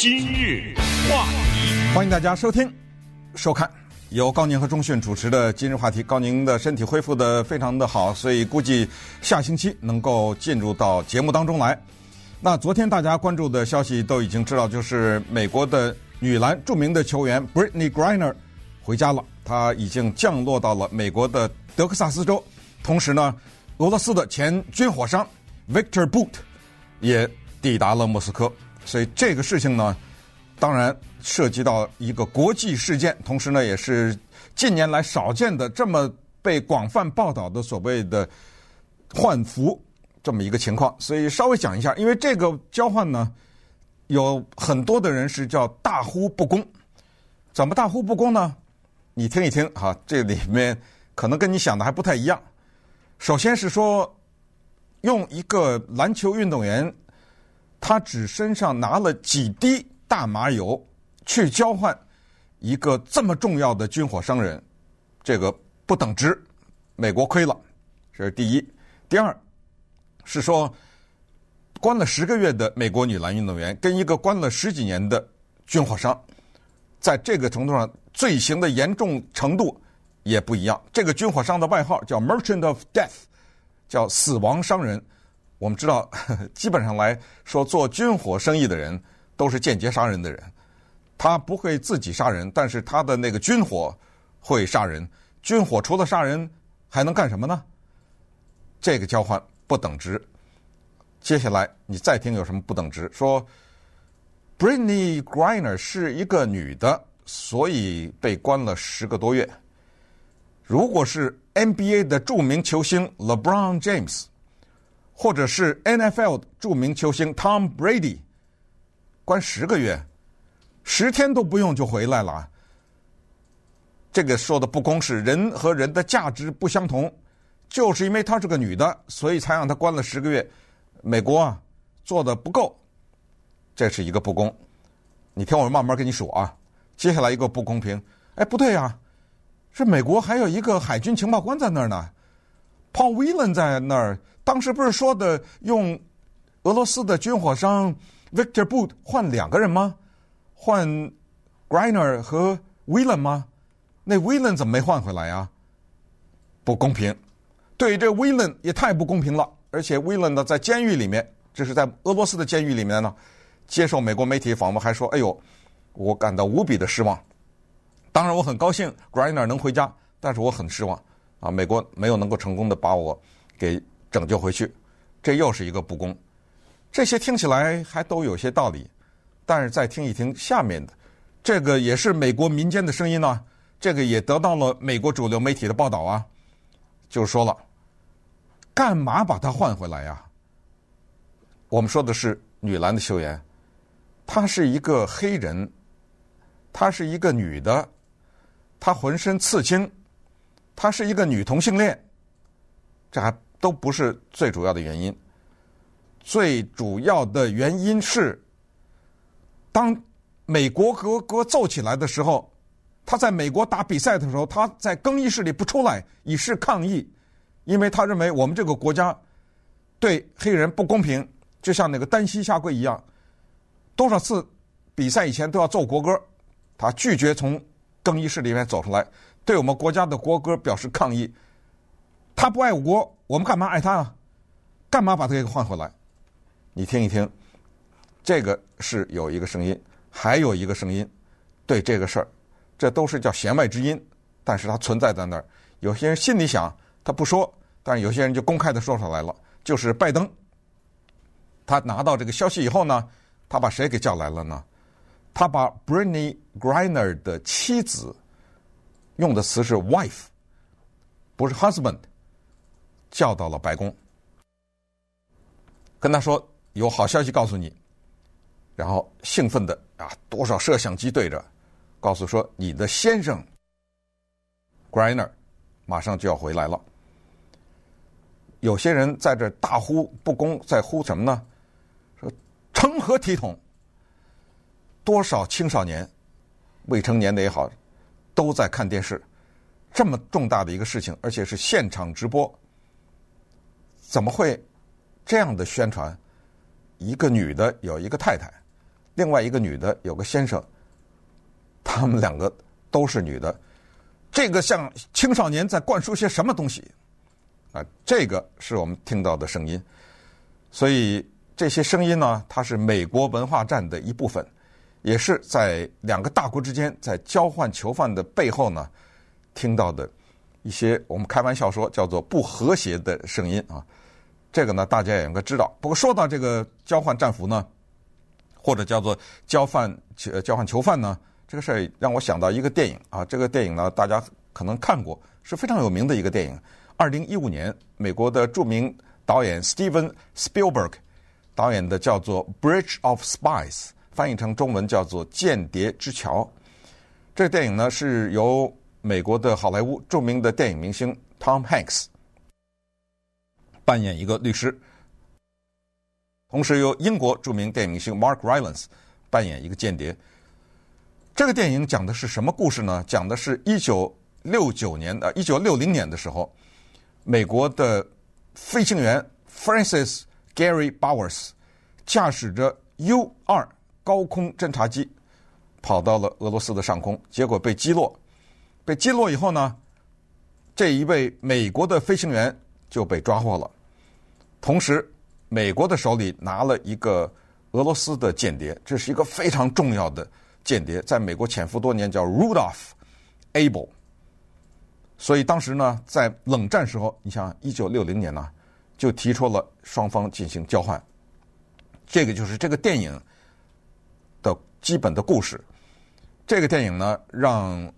今日话题，欢迎大家收听、收看由高宁和钟讯主持的《今日话题》。高宁的身体恢复得非常的好，所以估计下星期能够进入到节目当中来。那昨天大家关注的消息都已经知道，就是美国的女篮著名的球员 Brittany Griner 回家了，她已经降落到了美国的德克萨斯州。同时呢，俄罗斯的前军火商 Victor Boot 也抵达了莫斯科。所以这个事情呢，当然涉及到一个国际事件，同时呢，也是近年来少见的这么被广泛报道的所谓的换服这么一个情况。所以稍微讲一下，因为这个交换呢，有很多的人是叫大呼不公。怎么大呼不公呢？你听一听哈，这里面可能跟你想的还不太一样。首先是说，用一个篮球运动员。他只身上拿了几滴大麻油，去交换一个这么重要的军火商人，这个不等值，美国亏了，这是第一。第二是说，关了十个月的美国女篮运动员，跟一个关了十几年的军火商，在这个程度上罪行的严重程度也不一样。这个军火商的外号叫 Merchant of Death，叫死亡商人。我们知道，基本上来说，做军火生意的人都是间接杀人的人。他不会自己杀人，但是他的那个军火会杀人。军火除了杀人，还能干什么呢？这个交换不等值。接下来你再听有什么不等值？说，Britney Griner 是一个女的，所以被关了十个多月。如果是 NBA 的著名球星 LeBron James。或者是 NFL 著名球星 Tom Brady，关十个月，十天都不用就回来了。这个说的不公是人和人的价值不相同，就是因为她是个女的，所以才让她关了十个月。美国啊，做的不够，这是一个不公。你听我慢慢跟你数啊。接下来一个不公平，哎，不对呀，是美国还有一个海军情报官在那儿呢，Paul Whelan 在那儿。当时不是说的用俄罗斯的军火商 Victor Boot 换两个人吗？换 Griner 和 Whelan 吗？那 Whelan 怎么没换回来呀？不公平，对这 Whelan 也太不公平了。而且 Whelan 呢，在监狱里面，这是在俄罗斯的监狱里面呢，接受美国媒体访问，还说：“哎呦，我感到无比的失望。当然，我很高兴 Griner 能回家，但是我很失望啊，美国没有能够成功的把我给。”拯救回去，这又是一个不公。这些听起来还都有些道理，但是再听一听下面的，这个也是美国民间的声音呢、这个也得到了美国主流媒体的报道啊，就说了，干嘛把他换回来呀？我们说的是女篮的球员，她是一个黑人，她是一个女的，她浑身刺青，她是一个女同性恋，这还。都不是最主要的原因，最主要的原因是，当美国国歌奏起来的时候，他在美国打比赛的时候，他在更衣室里不出来以示抗议，因为他认为我们这个国家对黑人不公平，就像那个单膝下跪一样，多少次比赛以前都要奏国歌，他拒绝从更衣室里面走出来，对我们国家的国歌表示抗议，他不爱国。我们干嘛爱他啊？干嘛把他给换回来？你听一听，这个是有一个声音，还有一个声音，对这个事儿，这都是叫弦外之音，但是它存在在那儿。有些人心里想他不说，但是有些人就公开的说出来了。就是拜登，他拿到这个消息以后呢，他把谁给叫来了呢？他把 Brittney Griner 的妻子，用的词是 wife，不是 husband。叫到了白宫，跟他说有好消息告诉你，然后兴奋的啊，多少摄像机对着，告诉说你的先生 Griner 马上就要回来了。有些人在这大呼不公，在呼什么呢？说成何体统？多少青少年、未成年的也好，都在看电视，这么重大的一个事情，而且是现场直播。怎么会这样的宣传？一个女的有一个太太，另外一个女的有个先生，他们两个都是女的，这个向青少年在灌输些什么东西？啊，这个是我们听到的声音。所以这些声音呢，它是美国文化战的一部分，也是在两个大国之间在交换囚犯的背后呢听到的一些我们开玩笑说叫做不和谐的声音啊。这个呢，大家也应该知道。不过说到这个交换战俘呢，或者叫做交换交换囚犯呢，这个事儿让我想到一个电影啊。这个电影呢，大家可能看过，是非常有名的一个电影。二零一五年，美国的著名导演 Steven Spielberg 导演的叫做《Bridge of Spies》，翻译成中文叫做《间谍之桥》。这个电影呢，是由美国的好莱坞著名的电影明星 Tom Hanks。扮演一个律师，同时由英国著名电影明星 Mark Rylance 扮演一个间谍。这个电影讲的是什么故事呢？讲的是一九六九年的一九六零年的时候，美国的飞行员 Francis Gary Bowers 驾驶着 U 二高空侦察机跑到了俄罗斯的上空，结果被击落。被击落以后呢，这一位美国的飞行员就被抓获了。同时，美国的手里拿了一个俄罗斯的间谍，这是一个非常重要的间谍，在美国潜伏多年，叫 Rudolph Abel。所以当时呢，在冷战时候，你想一九六零年呢，就提出了双方进行交换。这个就是这个电影的基本的故事。这个电影呢，让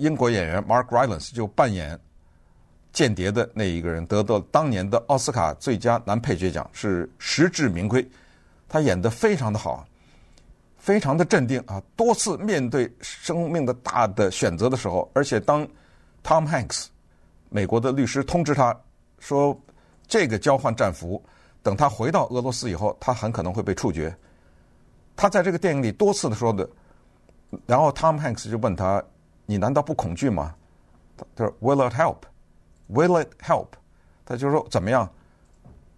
英国演员 Mark Rylance 就扮演。间谍的那一个人得到当年的奥斯卡最佳男配角奖，是实至名归。他演得非常的好，非常的镇定啊！多次面对生命的大的选择的时候，而且当 Tom Hanks 美国的律师通知他说，这个交换战俘等他回到俄罗斯以后，他很可能会被处决。他在这个电影里多次的说的，然后 Tom Hanks 就问他：“你难道不恐惧吗？”他说：“Will it help？” Will it help？他就说怎么样？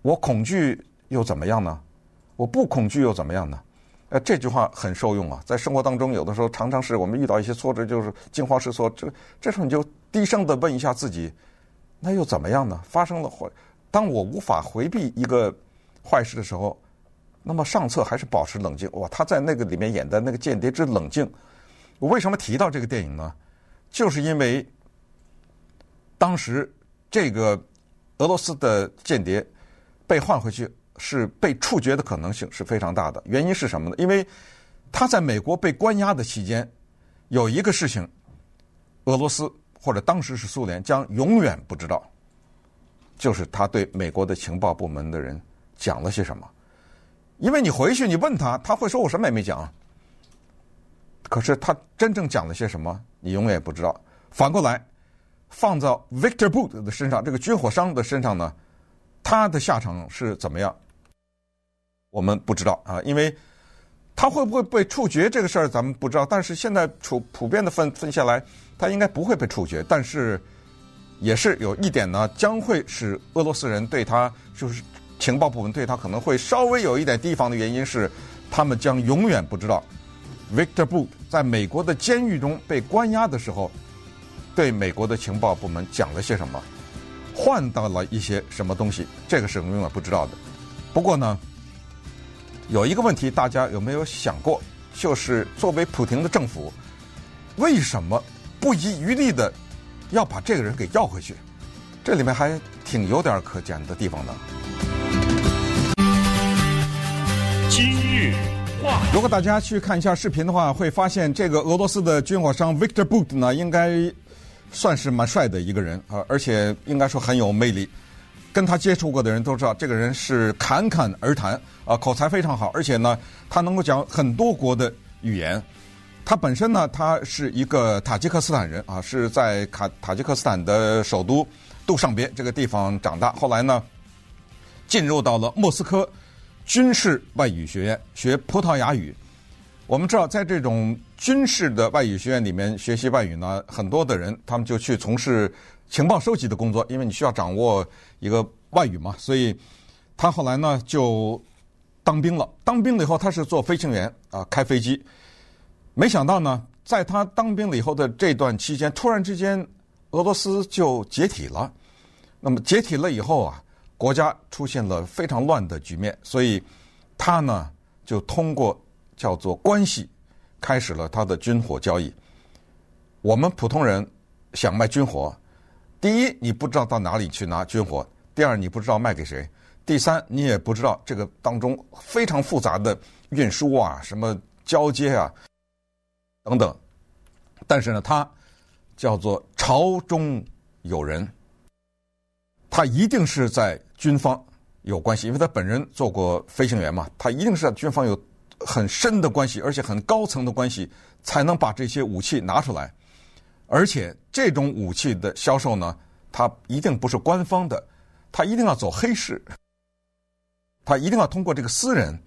我恐惧又怎么样呢？我不恐惧又怎么样呢？呃，这句话很受用啊，在生活当中，有的时候常常是我们遇到一些挫折，就是惊慌失措。这这时候你就低声的问一下自己，那又怎么样呢？发生了坏，当我无法回避一个坏事的时候，那么上策还是保持冷静。哇，他在那个里面演的那个间谍之冷静。我为什么提到这个电影呢？就是因为当时。这个俄罗斯的间谍被换回去是被处决的可能性是非常大的。原因是什么呢？因为他在美国被关押的期间，有一个事情，俄罗斯或者当时是苏联将永远不知道，就是他对美国的情报部门的人讲了些什么。因为你回去你问他，他会说我什么也没讲。可是他真正讲了些什么，你永远也不知道。反过来。放到 Victor Boot 的身上，这个军火商的身上呢，他的下场是怎么样？我们不知道啊，因为他会不会被处决这个事儿咱们不知道。但是现在普普遍的分分下来，他应该不会被处决。但是也是有一点呢，将会使俄罗斯人对他，就是情报部门对他可能会稍微有一点提防的原因是，他们将永远不知道 Victor Boot 在美国的监狱中被关押的时候。对美国的情报部门讲了些什么，换到了一些什么东西，这个是我们永远不知道的。不过呢，有一个问题，大家有没有想过？就是作为普京的政府，为什么不遗余力的要把这个人给要回去？这里面还挺有点可讲的地方的。今日，如果大家去看一下视频的话，会发现这个俄罗斯的军火商 Victor Bout 呢，应该。算是蛮帅的一个人啊，而且应该说很有魅力。跟他接触过的人都知道，这个人是侃侃而谈啊，口才非常好，而且呢，他能够讲很多国的语言。他本身呢，他是一个塔吉克斯坦人啊，是在卡塔吉克斯坦的首都杜尚别这个地方长大。后来呢，进入到了莫斯科军事外语学院学葡萄牙语。我们知道，在这种军事的外语学院里面学习外语呢，很多的人他们就去从事情报收集的工作，因为你需要掌握一个外语嘛。所以他后来呢就当兵了。当兵了以后，他是做飞行员啊，开飞机。没想到呢，在他当兵了以后的这段期间，突然之间，俄罗斯就解体了。那么解体了以后啊，国家出现了非常乱的局面，所以他呢就通过叫做关系，开始了他的军火交易。我们普通人想卖军火，第一，你不知道到哪里去拿军火；第二，你不知道卖给谁；第三，你也不知道这个当中非常复杂的运输啊、什么交接啊等等。但是呢，他叫做朝中有人，他一定是在军方有关系，因为他本人做过飞行员嘛，他一定是在军方有很深的关系，而且很高层的关系，才能把这些武器拿出来。而且这种武器的销售呢，它一定不是官方的，它一定要走黑市，它一定要通过这个私人。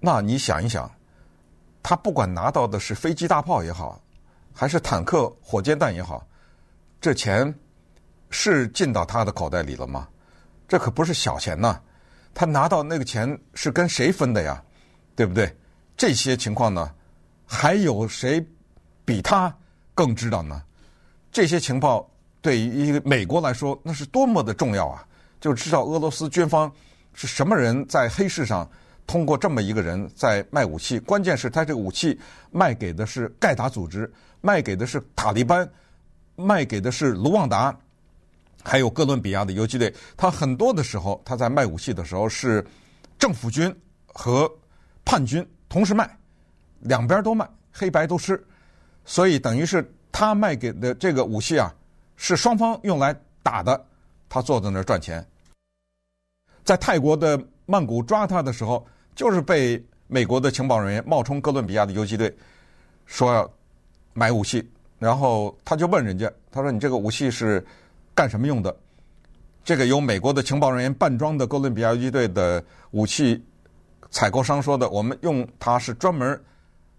那你想一想，他不管拿到的是飞机大炮也好，还是坦克、火箭弹也好，这钱是进到他的口袋里了吗？这可不是小钱呐！他拿到那个钱是跟谁分的呀？对不对？这些情况呢，还有谁比他？更知道呢，这些情报对于一个美国来说，那是多么的重要啊！就知道俄罗斯军方是什么人在黑市上通过这么一个人在卖武器，关键是他这个武器卖给的是盖达组织，卖给的是塔利班，卖给的是卢旺达，还有哥伦比亚的游击队。他很多的时候，他在卖武器的时候是政府军和叛军同时卖，两边都卖，黑白都吃。所以等于是他卖给的这个武器啊，是双方用来打的，他坐在那儿赚钱。在泰国的曼谷抓他的时候，就是被美国的情报人员冒充哥伦比亚的游击队，说要买武器，然后他就问人家，他说：“你这个武器是干什么用的？”这个由美国的情报人员扮装的哥伦比亚游击队的武器采购商说的：“我们用它是专门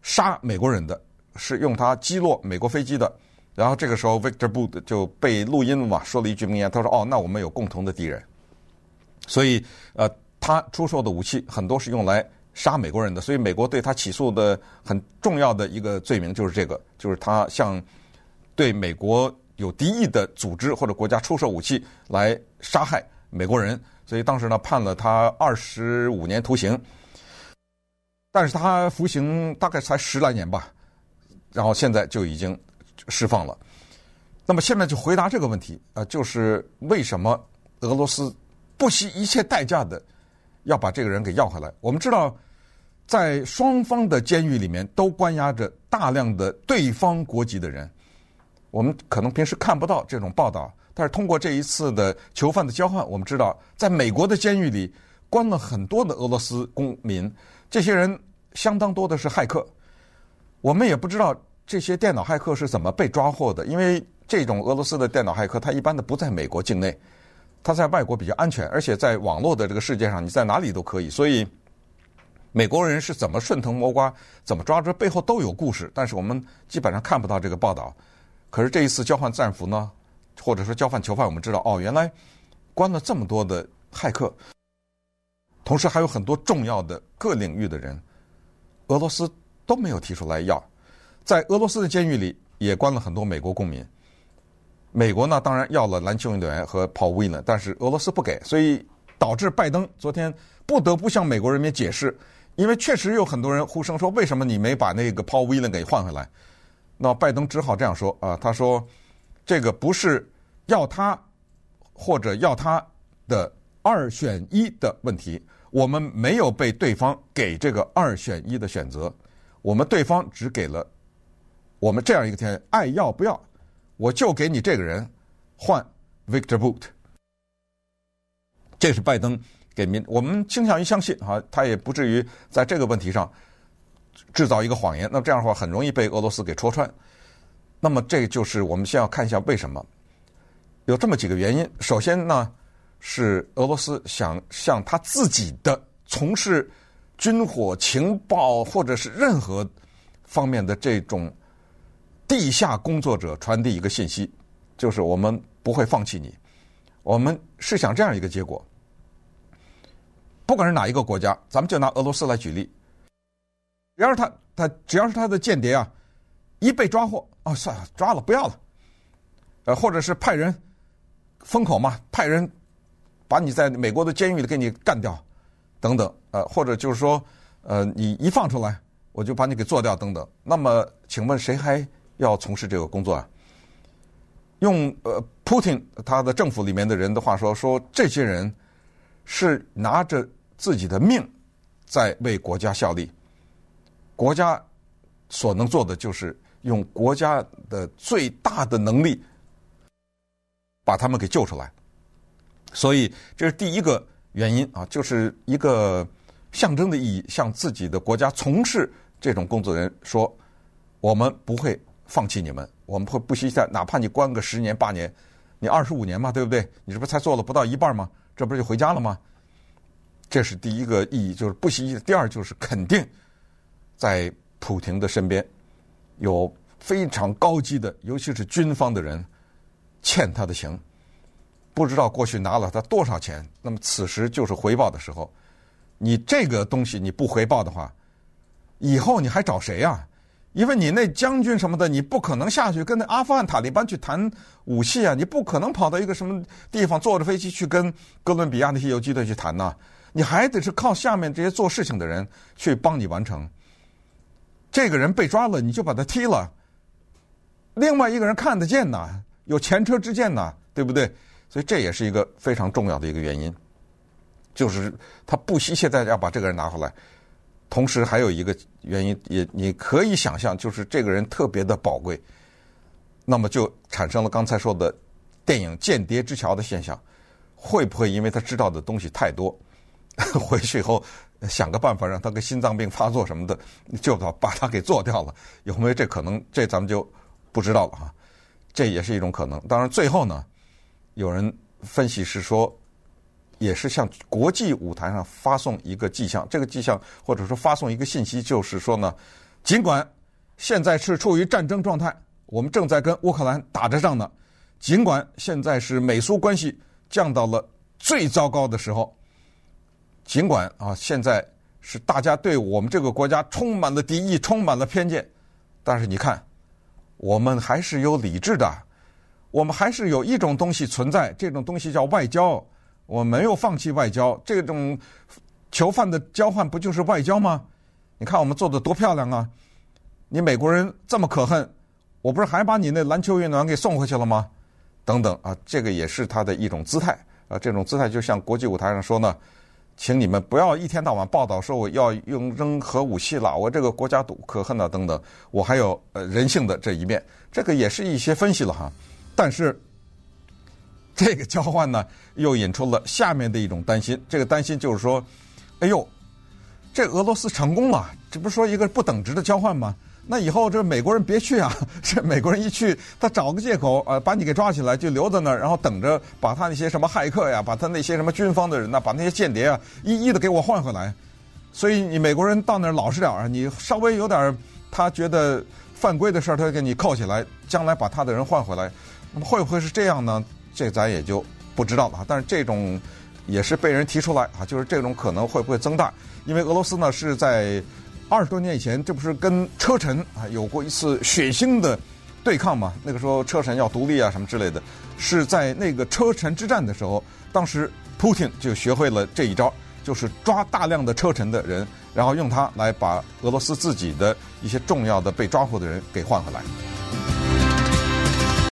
杀美国人的。”是用它击落美国飞机的，然后这个时候 Victor Boot 就被录音了嘛，说了一句名言，他说：“哦，那我们有共同的敌人。”所以，呃，他出售的武器很多是用来杀美国人的，所以美国对他起诉的很重要的一个罪名就是这个，就是他向对美国有敌意的组织或者国家出售武器来杀害美国人，所以当时呢判了他二十五年徒刑，但是他服刑大概才十来年吧。然后现在就已经释放了。那么现在就回答这个问题啊，就是为什么俄罗斯不惜一切代价的要把这个人给要回来？我们知道，在双方的监狱里面都关押着大量的对方国籍的人。我们可能平时看不到这种报道，但是通过这一次的囚犯的交换，我们知道，在美国的监狱里关了很多的俄罗斯公民，这些人相当多的是骇客。我们也不知道。这些电脑骇客是怎么被抓获的？因为这种俄罗斯的电脑骇客，他一般的不在美国境内，他在外国比较安全，而且在网络的这个世界上，你在哪里都可以。所以，美国人是怎么顺藤摸瓜，怎么抓住，背后都有故事。但是我们基本上看不到这个报道。可是这一次交换战俘呢，或者说交换囚犯，我们知道哦，原来关了这么多的骇客，同时还有很多重要的各领域的人，俄罗斯都没有提出来要。在俄罗斯的监狱里也关了很多美国公民。美国呢，当然要了篮球运动员和 Paul Whelan，但是俄罗斯不给，所以导致拜登昨天不得不向美国人民解释，因为确实有很多人呼声说，为什么你没把那个 Paul Whelan 给换回来？那拜登只好这样说啊，他说这个不是要他或者要他的二选一的问题，我们没有被对方给这个二选一的选择，我们对方只给了。我们这样一个条件，爱要不要，我就给你这个人换 Victor Boot。这是拜登给民，我们倾向于相信哈，他也不至于在这个问题上制造一个谎言。那么这样的话，很容易被俄罗斯给戳穿。那么这就是我们先要看一下为什么有这么几个原因。首先呢，是俄罗斯想向他自己的从事军火情报或者是任何方面的这种。地下工作者传递一个信息，就是我们不会放弃你。我们是想这样一个结果。不管是哪一个国家，咱们就拿俄罗斯来举例，只要他他只要是他的间谍啊，一被抓获，哦，算了，抓了不要了，呃，或者是派人封口嘛，派人把你在美国的监狱里给你干掉，等等，呃，或者就是说，呃，你一放出来，我就把你给做掉，等等。那么，请问谁还要从事这个工作啊？用呃，，Putin 他的政府里面的人的话说，说这些人是拿着自己的命在为国家效力，国家所能做的就是用国家的最大的能力把他们给救出来，所以这是第一个原因啊，就是一个象征的意义，向自己的国家从事这种工作的人说，我们不会放弃你们。我们会不惜在，哪怕你关个十年八年，你二十五年嘛，对不对？你这不才做了不到一半吗？这不是就回家了吗？这是第一个意义，就是不惜。第二就是肯定，在普廷的身边有非常高级的，尤其是军方的人欠他的情，不知道过去拿了他多少钱。那么此时就是回报的时候，你这个东西你不回报的话，以后你还找谁呀？因为你那将军什么的，你不可能下去跟那阿富汗塔利班去谈武器啊！你不可能跑到一个什么地方坐着飞机去跟哥伦比亚那些游击队去谈呐！你还得是靠下面这些做事情的人去帮你完成。这个人被抓了，你就把他踢了。另外一个人看得见呐，有前车之鉴呐，对不对？所以这也是一个非常重要的一个原因，就是他不惜现在要把这个人拿回来。同时还有一个原因，也你可以想象，就是这个人特别的宝贵，那么就产生了刚才说的电影《间谍之桥》的现象。会不会因为他知道的东西太多，回去以后想个办法让他个心脏病发作什么的，就把把他给做掉了？有没有这可能？这咱们就不知道了哈。这也是一种可能。当然，最后呢，有人分析是说。也是向国际舞台上发送一个迹象，这个迹象或者说发送一个信息，就是说呢，尽管现在是处于战争状态，我们正在跟乌克兰打着仗呢，尽管现在是美苏关系降到了最糟糕的时候，尽管啊现在是大家对我们这个国家充满了敌意，充满了偏见，但是你看，我们还是有理智的，我们还是有一种东西存在，这种东西叫外交。我没有放弃外交，这种囚犯的交换不就是外交吗？你看我们做的多漂亮啊！你美国人这么可恨，我不是还把你那篮球运动员给送回去了吗？等等啊，这个也是他的一种姿态啊。这种姿态就像国际舞台上说呢，请你们不要一天到晚报道说我要用扔核武器了，我这个国家多可恨啊等等，我还有呃人性的这一面，这个也是一些分析了哈，但是。这个交换呢，又引出了下面的一种担心。这个担心就是说，哎呦，这俄罗斯成功了，这不是说一个不等值的交换吗？那以后这美国人别去啊！这美国人一去，他找个借口，呃，把你给抓起来，就留在那儿，然后等着把他那些什么骇客呀，把他那些什么军方的人呐，把那些间谍啊，一一的给我换回来。所以你美国人到那儿老实点啊，你稍微有点他觉得犯规的事儿，他给你扣起来，将来把他的人换回来。那么会不会是这样呢？这咱也就不知道了，但是这种也是被人提出来啊，就是这种可能会不会增大？因为俄罗斯呢是在二十多年以前，这不是跟车臣啊有过一次血腥的对抗吗？那个时候车臣要独立啊什么之类的，是在那个车臣之战的时候，当时普丁就学会了这一招，就是抓大量的车臣的人，然后用它来把俄罗斯自己的一些重要的被抓获的人给换回来。